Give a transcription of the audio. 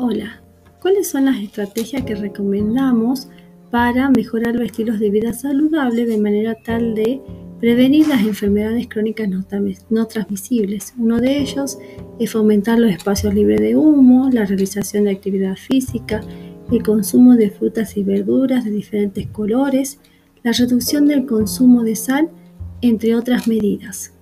Hola, ¿cuáles son las estrategias que recomendamos para mejorar los estilos de vida saludables de manera tal de prevenir las enfermedades crónicas no, transmisibles? Uno de ellos es fomentar los espacios libres de humo, la realización de actividad física, el consumo de frutas y verduras de diferentes colores, la reducción del consumo de sal, entre otras medidas.